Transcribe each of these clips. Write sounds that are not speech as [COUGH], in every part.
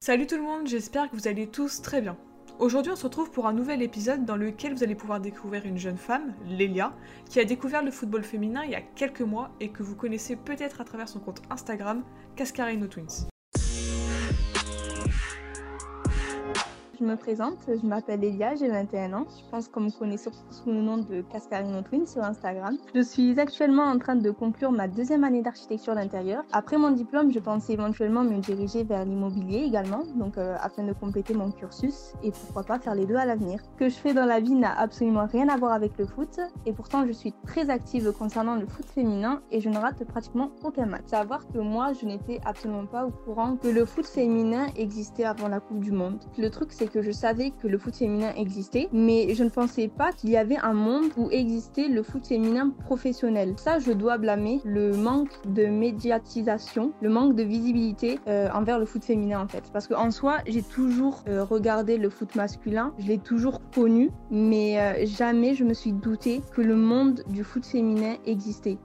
Salut tout le monde, j'espère que vous allez tous très bien. Aujourd'hui, on se retrouve pour un nouvel épisode dans lequel vous allez pouvoir découvrir une jeune femme, Lélia, qui a découvert le football féminin il y a quelques mois et que vous connaissez peut-être à travers son compte Instagram, Cascarino Twins. Je me présente, je m'appelle Elia, j'ai 21 ans. Je pense qu'on me connaît sous le nom de Cascarino Twin sur Instagram. Je suis actuellement en train de conclure ma deuxième année d'architecture d'intérieur. Après mon diplôme, je pensais éventuellement me diriger vers l'immobilier également, donc euh, afin de compléter mon cursus et pourquoi pas faire les deux à l'avenir. Ce que je fais dans la vie n'a absolument rien à voir avec le foot et pourtant je suis très active concernant le foot féminin et je ne rate pratiquement aucun match. Savoir que moi, je n'étais absolument pas au courant que le foot féminin existait avant la Coupe du Monde. Le truc, c'est que je savais que le foot féminin existait, mais je ne pensais pas qu'il y avait un monde où existait le foot féminin professionnel. Ça, je dois blâmer le manque de médiatisation, le manque de visibilité euh, envers le foot féminin en fait. Parce qu'en soi, j'ai toujours euh, regardé le foot masculin, je l'ai toujours connu, mais euh, jamais je me suis douté que le monde du foot féminin existait.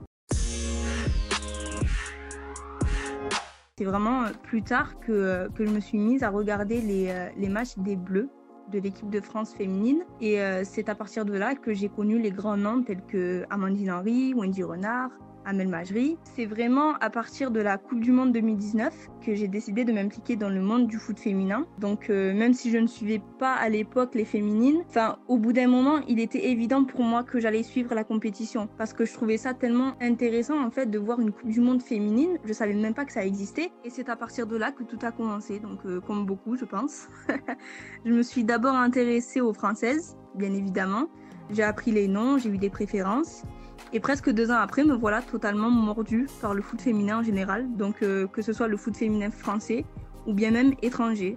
C'est vraiment euh, plus tard que, euh, que, je me suis mise à regarder les, euh, les matchs des Bleus de l'équipe de France féminine. Et c'est à partir de là que j'ai connu les grands noms tels que Amandine Henry, Wendy Renard, C'est vraiment à partir de la Coupe du Monde 2019 que j'ai décidé de m'impliquer dans le monde du foot féminin. Donc euh, même si je ne suivais pas à l'époque les féminines, enfin au bout d'un moment, il était évident pour moi que j'allais suivre la compétition parce que je trouvais ça tellement intéressant en fait de voir une Coupe du Monde féminine. Je savais même pas que ça existait et c'est à partir de là que tout a commencé. Donc euh, comme beaucoup, je pense. [LAUGHS] je me suis d'abord intéressée aux françaises, bien évidemment. J'ai appris les noms, j'ai eu des préférences. Et presque deux ans après, me voilà totalement mordue par le foot féminin en général, donc euh, que ce soit le foot féminin français ou bien même étranger.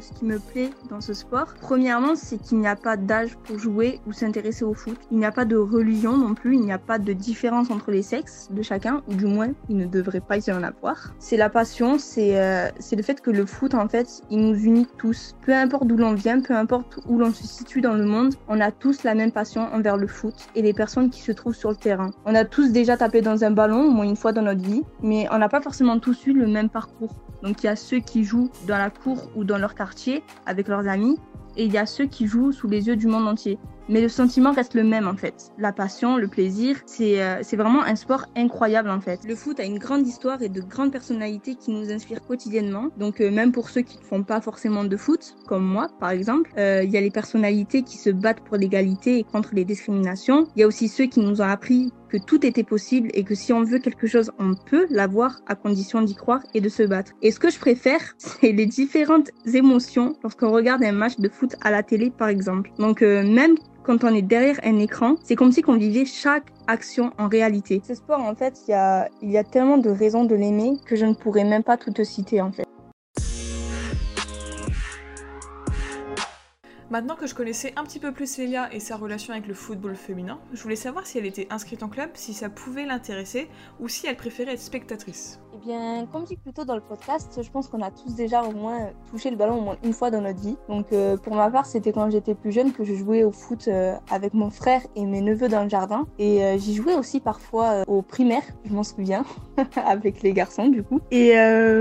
Ce qui me plaît dans ce sport, premièrement, c'est qu'il n'y a pas d'âge pour jouer ou s'intéresser au foot. Il n'y a pas de religion non plus, il n'y a pas de différence entre les sexes de chacun, ou du moins, il ne devrait pas y en avoir. C'est la passion, c'est euh, le fait que le foot, en fait, il nous unit tous. Peu importe d'où l'on vient, peu importe où l'on se situe dans le monde, on a tous la même passion envers le foot et les personnes qui se trouvent sur le terrain. On a tous déjà tapé dans un ballon au moins une fois dans notre vie, mais on n'a pas forcément tous eu le même parcours. Donc il y a ceux qui jouent dans la cour ou dans leur quartier avec leurs amis et il y a ceux qui jouent sous les yeux du monde entier. Mais le sentiment reste le même en fait. La passion, le plaisir, c'est euh, vraiment un sport incroyable en fait. Le foot a une grande histoire et de grandes personnalités qui nous inspirent quotidiennement. Donc euh, même pour ceux qui ne font pas forcément de foot, comme moi par exemple, euh, il y a les personnalités qui se battent pour l'égalité et contre les discriminations. Il y a aussi ceux qui nous ont appris que tout était possible et que si on veut quelque chose, on peut l'avoir à condition d'y croire et de se battre. Et ce que je préfère, [LAUGHS] c'est les différentes émotions lorsqu'on regarde un match de foot à la télé, par exemple. Donc même quand on est derrière un écran, c'est comme si on vivait chaque action en réalité. Ce sport, en fait, il y a, tellement de raisons de l'aimer que je ne pourrais même pas tout te citer, en fait. Maintenant que je connaissais un petit peu plus Lélia et sa relation avec le football féminin, je voulais savoir si elle était inscrite en club, si ça pouvait l'intéresser ou si elle préférait être spectatrice. Eh bien, comme dit plus tôt dans le podcast, je pense qu'on a tous déjà au moins touché le ballon au moins une fois dans notre vie. Donc euh, pour ma part, c'était quand j'étais plus jeune que je jouais au foot euh, avec mon frère et mes neveux dans le jardin. Et euh, j'y jouais aussi parfois au primaire, je m'en souviens, [LAUGHS] avec les garçons du coup. Et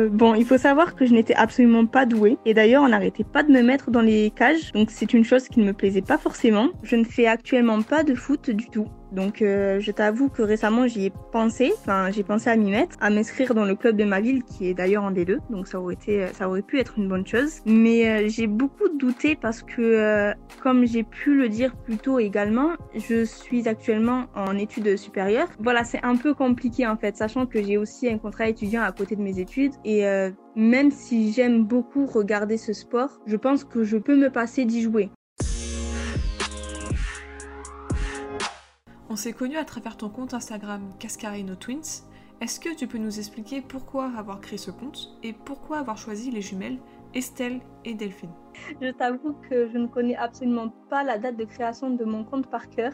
bon, il faut savoir que je n'étais absolument pas douée. Et d'ailleurs, on n'arrêtait pas de me mettre dans les cages. C'est une chose qui ne me plaisait pas forcément. Je ne fais actuellement pas de foot du tout. Donc euh, je t'avoue que récemment j'y ai pensé, enfin j'ai pensé à m'y mettre, à m'inscrire dans le club de ma ville qui est d'ailleurs en D2, donc ça aurait été, ça aurait pu être une bonne chose. Mais euh, j'ai beaucoup douté parce que euh, comme j'ai pu le dire plus tôt également, je suis actuellement en études supérieures. Voilà, c'est un peu compliqué en fait, sachant que j'ai aussi un contrat étudiant à côté de mes études et même si j'aime beaucoup regarder ce sport, je pense que je peux me passer d'y jouer. On s'est connus à travers ton compte Instagram Cascarino Twins. Est-ce que tu peux nous expliquer pourquoi avoir créé ce compte et pourquoi avoir choisi les jumelles Estelle et Delphine? Je t'avoue que je ne connais absolument pas la date de création de mon compte par cœur,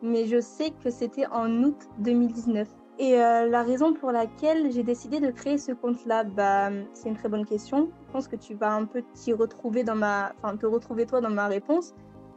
mais je sais que c'était en août 2019. Et euh, la raison pour laquelle j'ai décidé de créer ce compte-là, bah, c'est une très bonne question. Je pense que tu vas un peu t'y retrouver te retrouver toi dans ma réponse.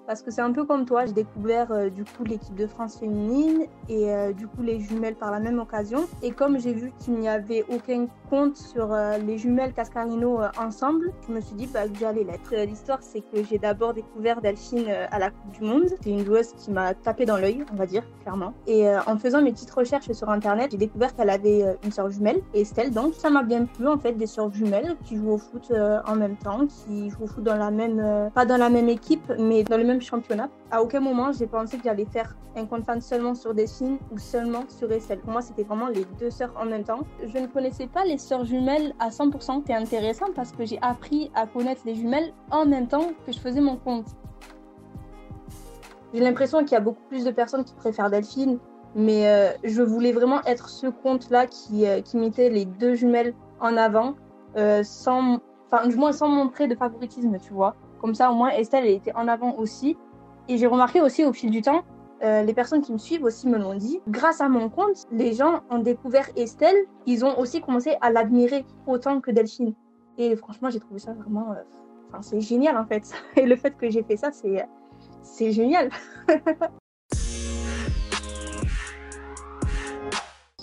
Parce que c'est un peu comme toi, j'ai découvert euh, du coup l'équipe de France féminine et euh, du coup les jumelles par la même occasion. Et comme j'ai vu qu'il n'y avait aucun compte sur euh, les jumelles Cascarino ensemble, je me suis dit bah, que j'allais l'être. L'histoire, c'est que j'ai d'abord découvert Delphine à la Coupe du Monde. C'est une joueuse qui m'a tapé dans l'œil, on va dire, clairement. Et en faisant mes petites recherches sur internet, j'ai découvert qu'elle avait une sœur jumelle, Estelle. Donc ça m'a bien plu en fait, des sœurs jumelles qui jouent au foot en même temps, qui jouent au foot dans la même, pas dans la même équipe, mais dans le même championnat. À aucun moment, j'ai pensé que j'allais faire un compte fan seulement sur Dessine ou seulement sur Estelle. Pour moi, c'était vraiment les deux sœurs en même temps. Je ne connaissais pas les sœurs jumelles à 100%. C'est intéressant parce que j'ai appris à connaître les jumelles en même temps que je faisais mon compte. J'ai l'impression qu'il y a beaucoup plus de personnes qui préfèrent Delphine, mais euh, je voulais vraiment être ce compte-là qui, euh, qui mettait les deux jumelles en avant, euh, sans, enfin, du moins sans montrer de favoritisme, tu vois. Comme ça, au moins, Estelle, elle était en avant aussi. Et j'ai remarqué aussi au fil du temps, euh, les personnes qui me suivent aussi me l'ont dit, grâce à mon compte, les gens ont découvert Estelle, ils ont aussi commencé à l'admirer autant que Delphine. Et franchement, j'ai trouvé ça vraiment... Euh, c'est génial en fait. [LAUGHS] Et le fait que j'ai fait ça, c'est, c'est génial. [LAUGHS]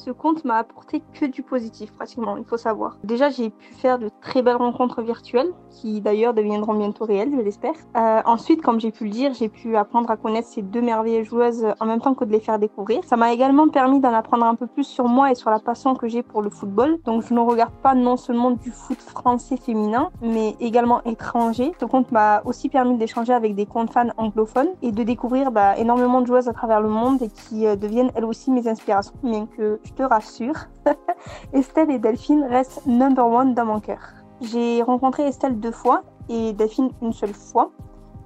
ce compte m'a apporté que du positif pratiquement, il faut savoir. Déjà, j'ai pu faire de très belles rencontres virtuelles, qui d'ailleurs deviendront bientôt réelles, je l'espère. Euh, ensuite, comme j'ai pu le dire, j'ai pu apprendre à connaître ces deux merveilleuses joueuses en même temps que de les faire découvrir. Ça m'a également permis d'en apprendre un peu plus sur moi et sur la passion que j'ai pour le football. Donc, je ne regarde pas non seulement du foot français féminin, mais également étranger. Ce compte m'a aussi permis d'échanger avec des comptes fans anglophones et de découvrir bah, énormément de joueuses à travers le monde et qui euh, deviennent elles aussi mes inspirations, bien que je te rassure, [LAUGHS] Estelle et Delphine restent number one dans mon cœur. J'ai rencontré Estelle deux fois et Delphine une seule fois.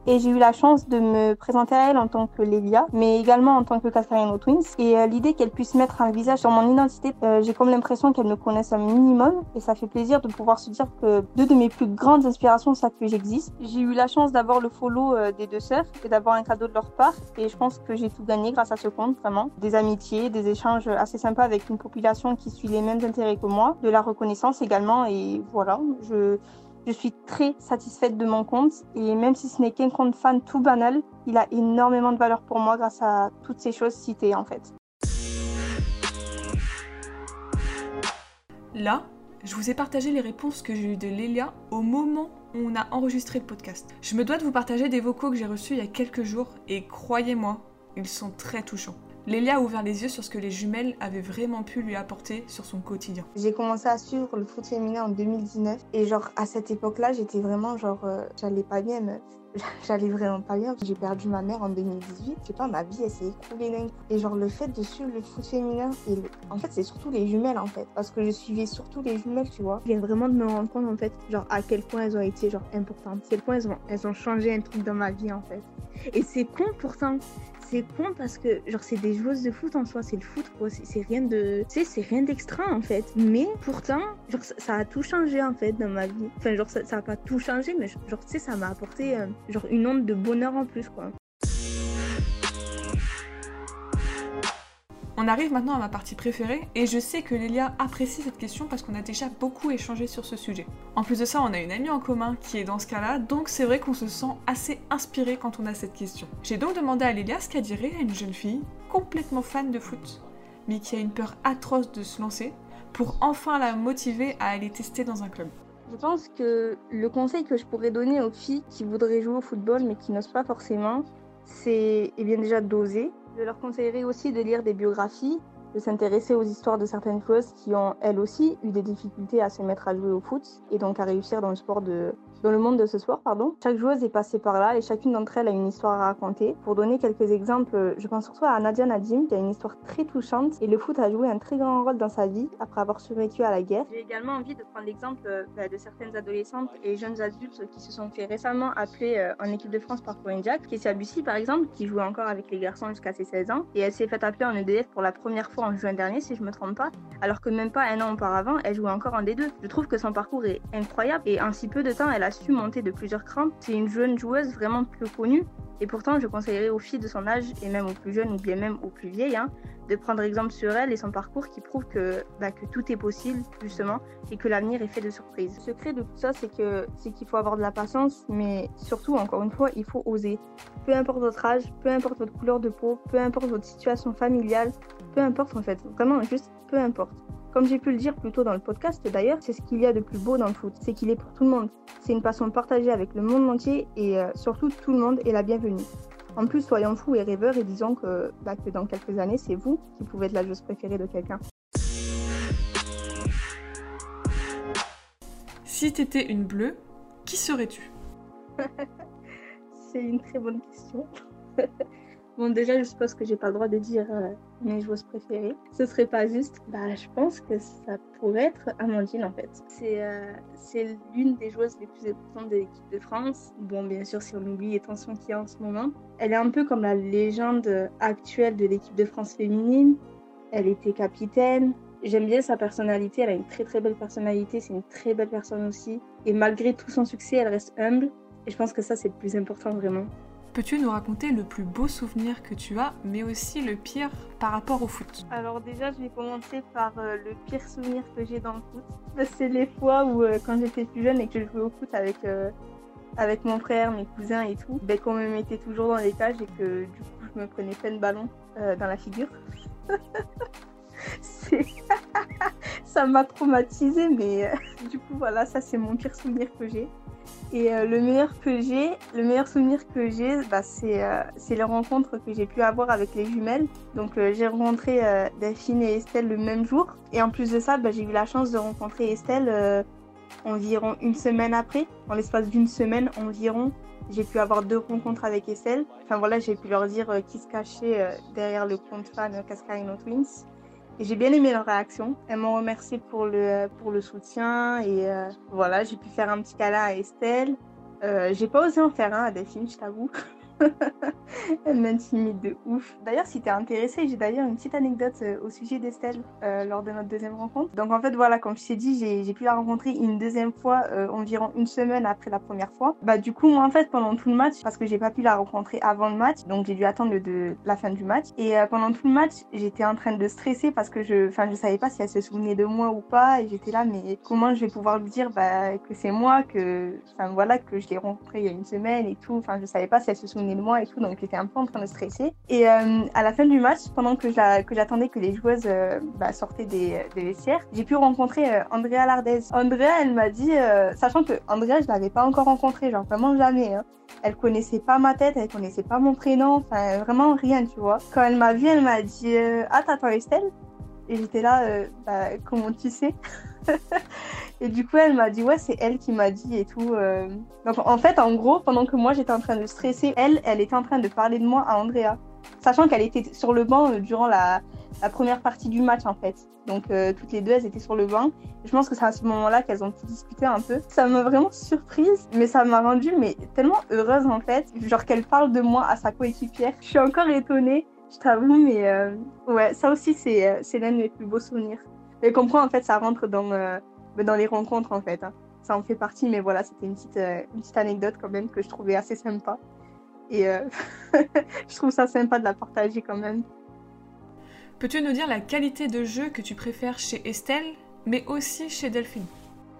Et j'ai eu la chance de me présenter à elle en tant que Lélia, mais également en tant que Cascarino Twins. Et euh, l'idée qu'elle puisse mettre un visage sur mon identité, euh, j'ai comme l'impression qu'elle me connaisse un minimum. Et ça fait plaisir de pouvoir se dire que deux de mes plus grandes inspirations savent que j'existe. J'ai eu la chance d'avoir le follow euh, des deux sœurs et d'avoir un cadeau de leur part. Et je pense que j'ai tout gagné grâce à ce compte, vraiment. Des amitiés, des échanges assez sympas avec une population qui suit les mêmes intérêts que moi, de la reconnaissance également. Et voilà, je je suis très satisfaite de mon compte et même si ce n'est qu'un compte fan tout banal, il a énormément de valeur pour moi grâce à toutes ces choses citées en fait. Là, je vous ai partagé les réponses que j'ai eues de Lélia au moment où on a enregistré le podcast. Je me dois de vous partager des vocaux que j'ai reçus il y a quelques jours et croyez-moi, ils sont très touchants. Lélia a ouvert les yeux sur ce que les jumelles avaient vraiment pu lui apporter sur son quotidien. J'ai commencé à suivre le foot féminin en 2019 et genre à cette époque-là, j'étais vraiment genre euh, j'allais pas bien [LAUGHS] J'allais vraiment pas bien. J'ai perdu ma mère en 2018. Je sais pas, ma vie elle s'est écroulée d'un coup. Et genre le fait de suivre le foot féminin en fait c'est surtout les jumelles en fait parce que je suivais surtout les jumelles, tu vois. Je viens vraiment de me rendre compte en fait genre à quel point elles ont été genre importantes. À quel point elles ont, elles ont changé un truc dans ma vie en fait. Et c'est con pourtant c'est con parce que genre c'est des joueuses de foot en soi, c'est le foot quoi, c'est rien de, tu sais, c'est rien d'extra en fait. Mais pourtant, genre ça, a tout changé en fait dans ma vie. Enfin genre ça, ça a pas tout changé, mais genre tu sais ça m'a apporté euh, genre une onde de bonheur en plus quoi. On arrive maintenant à ma partie préférée et je sais que Lélia apprécie cette question parce qu'on a déjà beaucoup échangé sur ce sujet. En plus de ça, on a une amie en commun qui est dans ce cas-là, donc c'est vrai qu'on se sent assez inspiré quand on a cette question. J'ai donc demandé à Lélia ce qu'elle dirait à une jeune fille complètement fan de foot, mais qui a une peur atroce de se lancer, pour enfin la motiver à aller tester dans un club. Je pense que le conseil que je pourrais donner aux filles qui voudraient jouer au football mais qui n'osent pas forcément, c'est eh bien déjà d'oser, je leur conseillerais aussi de lire des biographies, de s'intéresser aux histoires de certaines joueuses qui ont elles aussi eu des difficultés à se mettre à jouer au foot et donc à réussir dans le sport de, dans le monde de ce sport, pardon. Chaque joueuse est passée par là et chacune d'entre elles a une histoire à raconter. Pour donner quelques exemples, je pense surtout à Nadia Nadim qui a une histoire très touchante et le foot a joué un très grand rôle dans sa vie après avoir survécu à la guerre. J'ai également envie de prendre l'exemple euh, bah, de certaines adolescentes et jeunes adultes qui se sont fait récemment appeler euh, en équipe de France par Corinne Jack, Kessia Bussy par exemple, qui jouait encore avec les garçons jusqu'à ses 16 ans et elle s'est fait appeler en EDF pour la première fois en juin dernier si je me trompe pas, alors que même pas un an auparavant elle jouait encore en D2. Je trouve que son parcours est incroyable et en si peu de temps elle a su monter de plusieurs crans. C'est une jeune joueuse vraiment peu connue. Et pourtant, je conseillerais aux filles de son âge, et même aux plus jeunes ou bien même aux plus vieilles, hein, de prendre exemple sur elle et son parcours qui prouve que, bah, que tout est possible, justement, et que l'avenir est fait de surprises. Le secret de tout ça, c'est que c'est qu'il faut avoir de la patience, mais surtout, encore une fois, il faut oser. Peu importe votre âge, peu importe votre couleur de peau, peu importe votre situation familiale, peu importe en fait, vraiment juste peu importe. Comme j'ai pu le dire plus tôt dans le podcast d'ailleurs, c'est ce qu'il y a de plus beau dans le foot, c'est qu'il est pour tout le monde. C'est une passion partagée avec le monde entier et euh, surtout tout le monde est la bienvenue. En plus, soyons fous et rêveurs et disons que, bah, que dans quelques années, c'est vous qui pouvez être la joueuse préférée de quelqu'un. Si t'étais une bleue, qui serais-tu? [LAUGHS] C'est une très bonne question. [LAUGHS] Bon, déjà, je suppose que j'ai pas le droit de dire euh, mes joueuses préférées. Ce serait pas juste. Bah, je pense que ça pourrait être Amandine en fait. C'est euh, c'est l'une des joueuses les plus importantes de l'équipe de France. Bon, bien sûr, si on oublie les tensions qu'il y a en ce moment. Elle est un peu comme la légende actuelle de l'équipe de France féminine. Elle était capitaine. J'aime bien sa personnalité. Elle a une très très belle personnalité. C'est une très belle personne aussi. Et malgré tout son succès, elle reste humble. Et je pense que ça, c'est le plus important vraiment. Peux-tu nous raconter le plus beau souvenir que tu as, mais aussi le pire par rapport au foot? Alors déjà, je vais commencer par euh, le pire souvenir que j'ai dans le foot. Bah, c'est les fois où, euh, quand j'étais plus jeune et que je jouais au foot avec, euh, avec mon frère, mes cousins et tout, ben, qu'on me mettait toujours dans les cages et que du coup, je me prenais plein de ballons dans la figure. [LAUGHS] [LAUGHS] ça m'a traumatisé, mais du coup, voilà, ça c'est mon pire souvenir que j'ai. Et euh, le meilleur que j'ai, le meilleur souvenir que j'ai, bah, euh, c'est les rencontres que j'ai pu avoir avec les jumelles. Donc euh, j'ai rencontré Delphine et Estelle le même jour. Et en plus de ça, bah, j'ai eu la chance de rencontrer Estelle environ une semaine après. En l'espace d'une semaine environ, j'ai pu avoir deux rencontres avec Estelle. Enfin voilà, j'ai pu leur dire qui se cachait derrière le compte fan Cascarino Twins. J'ai bien aimé leur réaction. Elles m'ont remercié pour le, pour le soutien et euh, voilà, j'ai pu faire un petit câlin à Estelle. Euh, j'ai pas osé en faire un à Delphine, je t'avoue. [LAUGHS] [LAUGHS] Elle m'intimide de ouf. D'ailleurs, si t'es intéressé, j'ai d'ailleurs une petite anecdote euh, au sujet d'Estelle euh, lors de notre deuxième rencontre. Donc en fait, voilà, comme je t'ai dit, j'ai pu la rencontrer une deuxième fois euh, environ une semaine après la première fois. Bah du coup, moi en fait, pendant tout le match, parce que j'ai pas pu la rencontrer avant le match, donc j'ai dû attendre la fin du match. Et pendant tout le match, j'étais en train de stresser parce que je, enfin, je savais pas si elle se souvenait de moi ou pas. Et j'étais là, mais comment je vais pouvoir lui dire bah, que c'est moi, que, enfin voilà, que je l'ai rencontrée il y a une semaine et tout. Enfin, je savais pas si elle se souvenait de moi et tout, donc j'étais un peu en train de stresser. Et euh, à la fin du match, pendant que j'attendais que les joueuses euh, bah, sortaient des, vestiaires, j'ai pu rencontrer euh, Andrea Lardez. Andrea, elle m'a dit, sachant que Andrea, je l'avais pas encore rencontrée, genre vraiment jamais. Hein. Elle connaissait pas ma tête, elle connaissait pas mon prénom, enfin vraiment rien, tu vois. Quand elle m'a vue, elle m'a dit, ah t'attends Estelle? Et j'étais là, bah, comment tu sais? [LAUGHS] et du coup, elle m'a dit, ouais, c'est elle qui m'a dit et tout. Euh. Donc, en fait, en gros, pendant que moi j'étais en train de stresser, elle, elle était en train de parler de moi à Andrea. Sachant qu'elle était sur le banc euh, durant la, première partie du match, en fait. Donc, euh, toutes les deux, elles étaient sur le banc. je pense que c'est à ce moment-là qu'elles ont pu discuter un peu. Ça m'a vraiment surprise, mais ça m'a rendue mais, tellement heureuse, en fait. Genre qu'elle parle de moi à sa coéquipière. Je suis encore étonnée, je t'avoue, mais ouais, ça aussi, c'est l'un de mes plus beaux souvenirs. Et comprends, en fait, ça rentre dans, euh, dans les rencontres, en fait. Hein. Ça en fait partie, mais voilà, c'était une petite, euh, une petite anecdote quand même que je trouvais assez sympa. Et euh, [LAUGHS] je trouve ça sympa de la partager quand même. Peux-tu nous dire la qualité de jeu que tu préfères chez Estelle, mais aussi chez Delphine?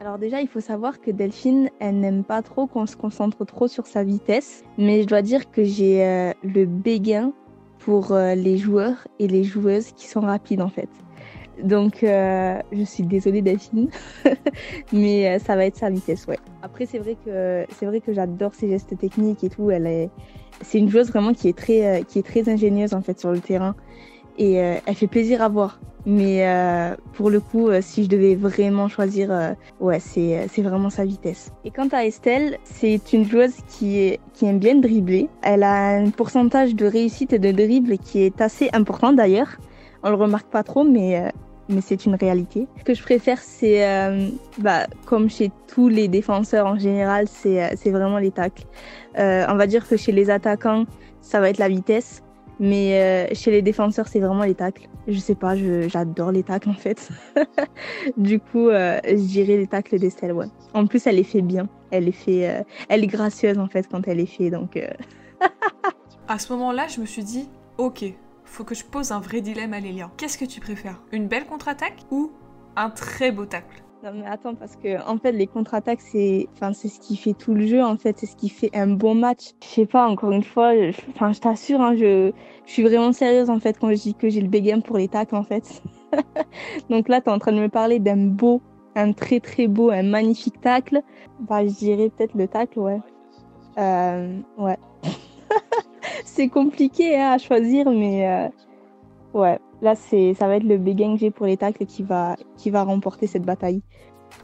Alors déjà, il faut savoir que Delphine, elle n'aime pas trop qu'on se concentre trop sur sa vitesse, mais je dois dire que j'ai le béguin pour les joueurs et les joueuses qui sont rapides en fait. Donc, euh, je suis désolée Delphine, [LAUGHS] mais euh, ça va être sa vitesse, ouais. Après, c'est vrai que c'est vrai que j'adore ses gestes techniques et tout. Elle est, c'est une joueuse vraiment qui est très, euh, qui est très ingénieuse en fait sur le terrain et elle fait plaisir à voir. Mais pour le coup, si je devais vraiment choisir, ouais, c'est, c'est vraiment sa vitesse. Et quant à Estelle, c'est une joueuse qui, est, qui aime bien dribbler. Elle a un pourcentage de réussite et de dribble qui est assez important d'ailleurs. On le remarque pas trop, mais mais c'est une réalité. Ce que je préfère, c'est, euh, bah, comme chez tous les défenseurs en général, c'est, euh, vraiment les tacles. Euh, on va dire que chez les attaquants, ça va être la vitesse. Mais chez les défenseurs, c'est vraiment les tacles. Je sais pas, j'adore les tacles en fait. [LAUGHS] du coup, je dirais les tacles d'Estelle, ouais. En plus, elle les fait bien. Elle les fait, elle est gracieuse en fait quand elle les fait, donc. à ce moment-là, je me suis dit, ok, faut que je pose un vrai dilemme à Lélia. Qu'est-ce que tu préfères? Une belle contre-attaque ou un très beau tacle? Non mais attends parce que en fait les contre-attaques c'est enfin c'est ce qui fait tout le jeu en fait c'est ce qui fait un bon match. Je sais pas encore une fois enfin je, t'assure hein, je, je suis vraiment sérieuse en fait quand je dis que j'ai le bégame pour les tacles en fait. [LAUGHS] Donc là tu es en train de me parler d'un beau un très très beau un magnifique tacle. Bah je dirais peut-être le tacle ouais. Euh, ouais. [LAUGHS] [LAUGHS] c'est compliqué hein, à choisir, mais euh, ouais, là c'est, ça va être le G pour les tacles qui va, qui va remporter cette bataille.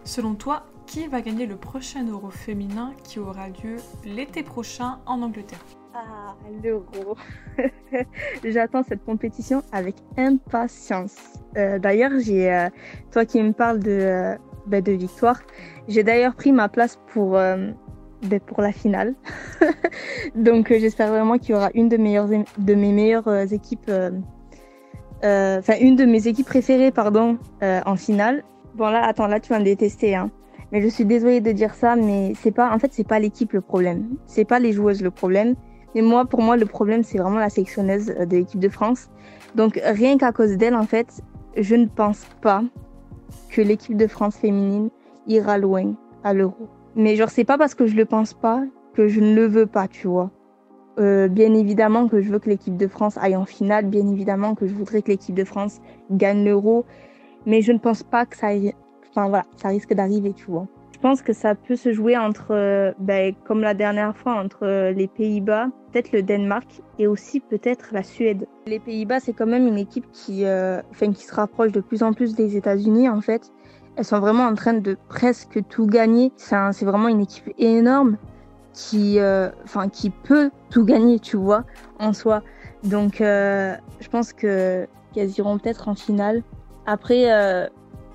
Selon toi, qui va gagner le prochain Euro féminin qui aura lieu l'été prochain en Angleterre? Ah, l'Euro [LAUGHS] J'attends cette compétition avec impatience. Euh, d'ailleurs, j'ai, euh, toi qui me parles de, ben, de victoire, j'ai d'ailleurs pris ma place pour pour la finale. [LAUGHS] Donc euh, j'espère vraiment qu'il y aura une de, meilleures, de mes meilleures euh, équipes, euh, enfin une de mes équipes préférées pardon, en finale. Bon là, attends, là tu vas me détester, hein. Mais je suis désolée de dire ça, mais c'est pas, en fait, c'est pas l'équipe le problème. C'est pas les joueuses le problème. Mais moi, pour moi, le problème, c'est vraiment la sélectionneuse de l'équipe de France. Donc, rien qu'à cause d'elle, en fait, je ne pense pas que l'équipe de France féminine ira loin à l'Euro. Mais genre, c'est pas parce que je le pense pas que je ne le veux pas, tu vois. Euh, bien évidemment que je veux que l'équipe de France aille en finale, bien évidemment que je voudrais que l'équipe de France gagne l'euro, mais je ne pense pas que ça, enfin, voilà, ça risque d'arriver, tu vois. Je pense que ça peut se jouer entre, euh, ben, comme la dernière fois, entre euh, les Pays-Bas, peut-être le Danemark et aussi peut-être la Suède. Les Pays-Bas, c'est quand même une équipe qui, enfin, qui se rapproche de plus en plus des États-Unis, en fait. Elles sont vraiment en train de presque tout gagner. C'est vraiment une équipe énorme qui, euh, qui peut tout gagner, tu vois, en soi. Donc, euh, je pense que qu'elles iront peut-être en finale. Après, euh,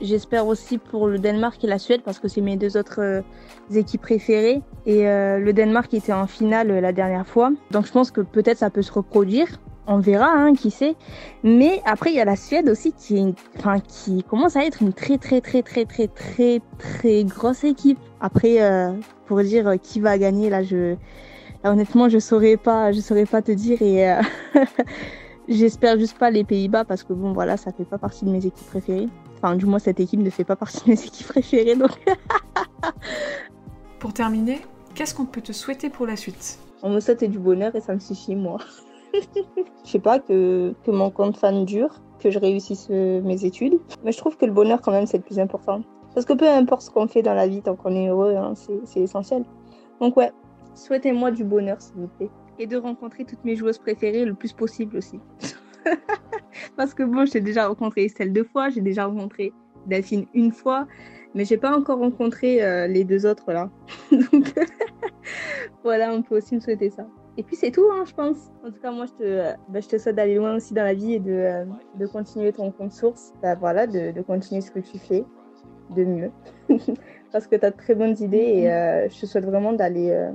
j'espère aussi pour le Danemark et la Suède parce que c'est mes deux autres équipes préférées. Et le Danemark était en finale la dernière fois. Donc, je pense que peut-être ça peut se reproduire on verra, hein, qui sait. Mais après, il y a la Suède aussi qui, enfin, qui commence à être une très, très, très, très, très, très, très grosse équipe. Après, euh, pour dire qui va gagner, là, je, honnêtement, je saurais pas, je saurais pas te dire et euh, [LAUGHS] j'espère juste pas les Pays-Bas parce que bon, voilà, ça fait pas partie de mes équipes préférées. Enfin, du moins, cette équipe ne fait pas partie de mes [LAUGHS] équipes préférées, donc. pour terminer, qu'est-ce qu'on peut te souhaiter pour la suite? On me souhaite du bonheur et ça me suffit, moi. Je sais pas, que, que mon compte fan dure, que je réussisse euh, mes études. Mais je trouve que le bonheur, quand même, c'est le plus important. Parce que peu importe ce qu'on fait dans la vie, tant qu'on est heureux, hein, c'est essentiel. Donc ouais, souhaitez-moi du bonheur, s'il vous plaît. Et de rencontrer toutes mes joueuses préférées le plus possible aussi. [LAUGHS] Parce que bon, j'ai déjà rencontré Estelle deux fois, j'ai déjà rencontré Delphine une fois, mais j'ai pas encore rencontré euh, les deux autres là. [LAUGHS] Donc [LAUGHS] voilà, on peut aussi me souhaiter ça. Et puis c'est tout, hein, je pense. En tout cas, moi, je te, bah, je te souhaite d'aller loin aussi dans la vie et de, euh, de continuer ton compte source. Bah, voilà, de, de, continuer ce que tu fais de mieux. [LAUGHS] Parce que tu as de très bonnes idées et euh, je te souhaite vraiment d'aller, euh,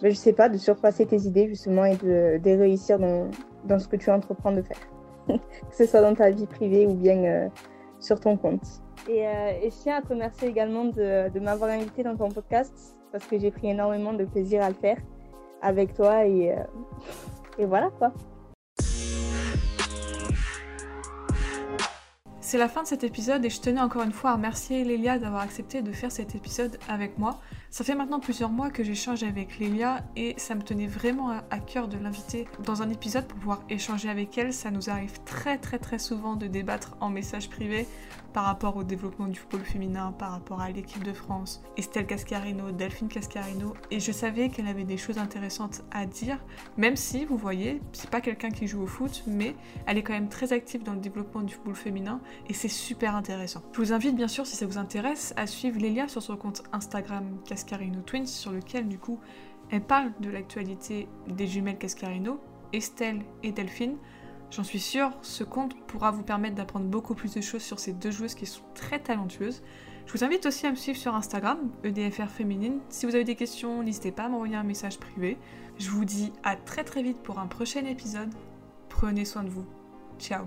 bah, je sais pas, de surpasser tes idées justement et de, de réussir dans, dans, ce que tu entreprends de faire. [LAUGHS] que ce soit dans ta vie privée ou bien euh, sur ton compte. Et, et, je tiens à te remercier également de, de m'avoir invité dans ton podcast parce que j'ai pris énormément de plaisir à le faire avec toi et, euh, et voilà quoi. C'est la fin de cet épisode et je tenais encore une fois à remercier Lélia d'avoir accepté de faire cet épisode avec moi. Ça fait maintenant plusieurs mois que j'échange avec Lélia et ça me tenait vraiment à cœur de l'inviter dans un épisode pour pouvoir échanger avec elle. Ça nous arrive très très très souvent de débattre en message privé par rapport au développement du football féminin, par rapport à l'équipe de France, Estelle Cascarino, Delphine Cascarino, et je savais qu'elle avait des choses intéressantes à dire, même si, vous voyez, c'est pas quelqu'un qui joue au foot, mais elle est quand même très active dans le développement du football féminin, et c'est super intéressant. Je vous invite bien sûr, si ça vous intéresse, à suivre Lélia sur son compte Instagram Cascarino Twins, sur lequel du coup elle parle de l'actualité des jumelles Cascarino, Estelle et Delphine, J'en suis sûre, ce compte pourra vous permettre d'apprendre beaucoup plus de choses sur ces deux joueuses qui sont très talentueuses. Je vous invite aussi à me suivre sur Instagram, EDFR Féminine. Si vous avez des questions, n'hésitez pas à m'envoyer un message privé. Je vous dis à très très vite pour un prochain épisode. Prenez soin de vous. Ciao